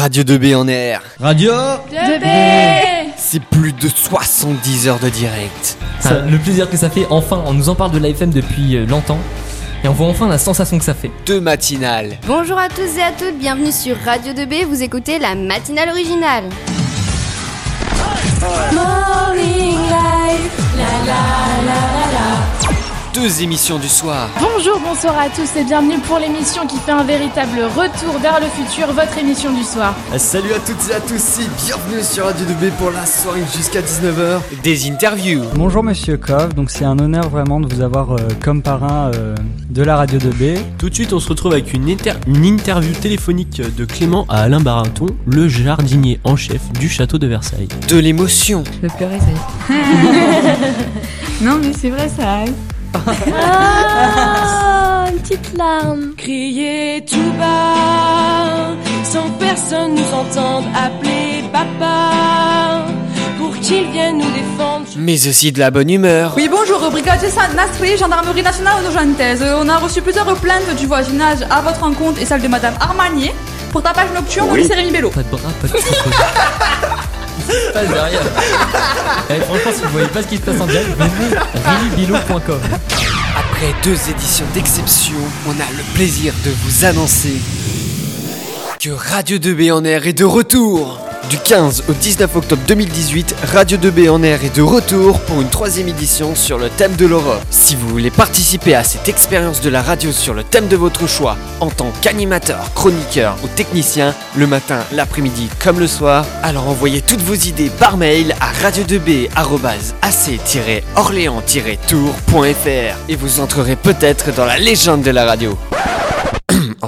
Radio 2B en air. Radio C'est plus de 70 heures de direct. Ça, le plaisir que ça fait, enfin, on nous en parle de l'AFM depuis euh, longtemps. Et on voit enfin la sensation que ça fait. Deux matinales. Bonjour à tous et à toutes, bienvenue sur Radio 2B, vous écoutez la matinale originale. Deux émissions du soir. Bonjour, bonsoir à tous et bienvenue pour l'émission qui fait un véritable retour vers le futur, votre émission du soir. Salut à toutes et à tous et bienvenue sur Radio 2B pour la soirée jusqu'à 19h. Des interviews. Bonjour Monsieur Kov, donc c'est un honneur vraiment de vous avoir euh, comme parrain euh, de la radio 2B. Tout de suite, on se retrouve avec une, inter- une interview téléphonique de Clément à Alain Baraton, le jardinier en chef du château de Versailles. De l'émotion. Le pleurer, ça y est. non, mais c'est vrai, ça arrive. Ah, une petite larme. Crier tout bas, sans personne nous entende appeler papa, pour qu'il vienne nous défendre. Mais aussi de la bonne humeur. Oui, bonjour, brigadier Nasri, gendarmerie nationale nogentaise. Euh, On a reçu plusieurs plaintes du voisinage à votre rencontre et celle de madame Armanier pour tapage nocturne au lycée Rémi Bello. Pas de bras, pas de Il se passe derrière. Eh, franchement, si vous voyez pas ce qui se passe en direct, venez rilibilo.com. Après deux éditions d'exception, on a le plaisir de vous annoncer que Radio 2B en air est de retour. Du 15 au 19 octobre 2018, Radio 2B en air est de retour pour une troisième édition sur le thème de l'aurore. Si vous voulez participer à cette expérience de la radio sur le thème de votre choix, en tant qu'animateur, chroniqueur ou technicien, le matin, l'après-midi comme le soir, alors envoyez toutes vos idées par mail à radio2b.ac-orléans-tour.fr et vous entrerez peut-être dans la légende de la radio.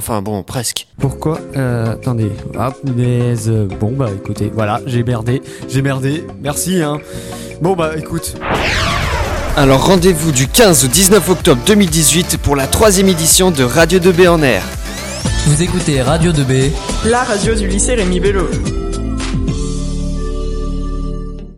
Enfin bon, presque. Pourquoi euh, Attendez, hop, punaise. euh, Bon bah écoutez, voilà, j'ai merdé, j'ai merdé, merci hein. Bon bah écoute, Alors rendez-vous du 15 au 19 octobre 2018 pour la troisième édition de Radio 2B en air. Vous écoutez Radio 2B. La radio du lycée Rémi Bello.